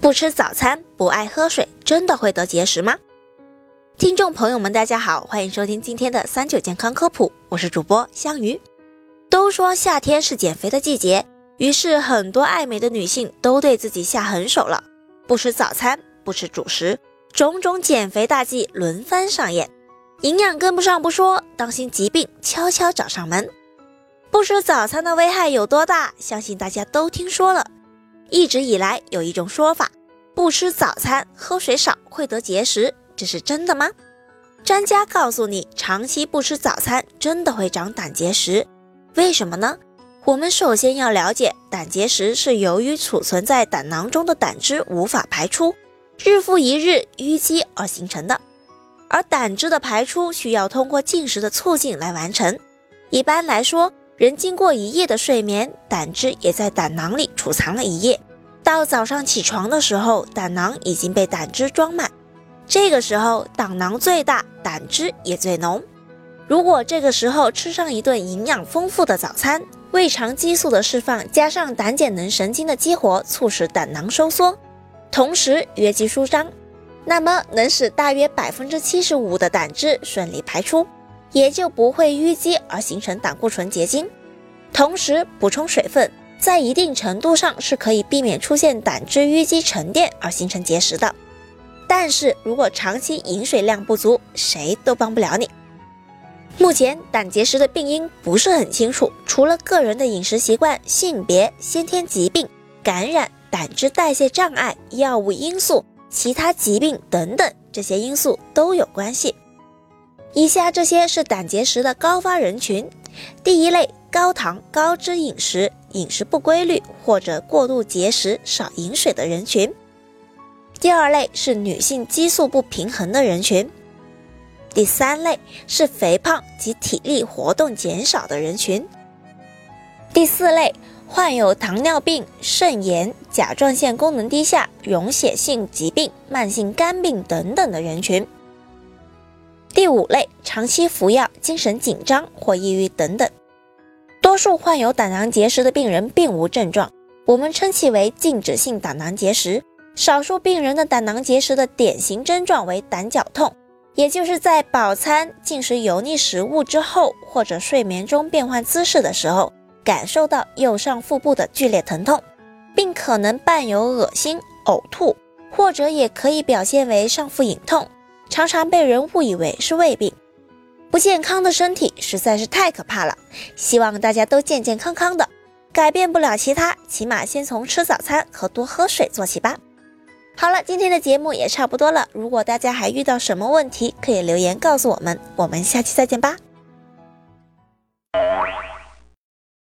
不吃早餐，不爱喝水，真的会得结石吗？听众朋友们，大家好，欢迎收听今天的三九健康科普，我是主播香鱼。都说夏天是减肥的季节，于是很多爱美的女性都对自己下狠手了，不吃早餐，不吃主食，种种减肥大计轮番上演，营养跟不上不说，当心疾病悄悄找上门。不吃早餐的危害有多大？相信大家都听说了。一直以来有一种说法，不吃早餐、喝水少会得结石，这是真的吗？专家告诉你，长期不吃早餐真的会长胆结石。为什么呢？我们首先要了解，胆结石是由于储存在胆囊中的胆汁无法排出，日复一日淤积而形成的。而胆汁的排出需要通过进食的促进来完成。一般来说，人经过一夜的睡眠，胆汁也在胆囊里储藏了一夜。到早上起床的时候，胆囊已经被胆汁装满。这个时候胆囊最大，胆汁也最浓。如果这个时候吃上一顿营养丰富的早餐，胃肠激素的释放加上胆碱能神经的激活，促使胆囊收缩，同时约肌舒张，那么能使大约百分之七十五的胆汁顺利排出。也就不会淤积而形成胆固醇结晶，同时补充水分，在一定程度上是可以避免出现胆汁淤积沉淀而形成结石的。但是如果长期饮水量不足，谁都帮不了你。目前胆结石的病因不是很清楚，除了个人的饮食习惯、性别、先天疾病、感染、胆汁代谢障碍、药物因素、其他疾病等等这些因素都有关系。以下这些是胆结石的高发人群：第一类，高糖高脂饮食，饮食不规律或者过度节食、少饮水的人群；第二类是女性激素不平衡的人群；第三类是肥胖及体力活动减少的人群；第四类患有糖尿病、肾炎、甲状腺功能低下、溶血性疾病、慢性肝病等等的人群。第五类，长期服药、精神紧张或抑郁等等。多数患有胆囊结石的病人并无症状，我们称其为静止性胆囊结石。少数病人的胆囊结石的典型症状为胆绞痛，也就是在饱餐、进食油腻食物之后，或者睡眠中变换姿势的时候，感受到右上腹部的剧烈疼痛，并可能伴有恶心、呕吐，或者也可以表现为上腹隐痛。常常被人误以为是胃病，不健康的身体实在是太可怕了。希望大家都健健康康的，改变不了其他，起码先从吃早餐和多喝水做起吧。好了，今天的节目也差不多了。如果大家还遇到什么问题，可以留言告诉我们。我们下期再见吧。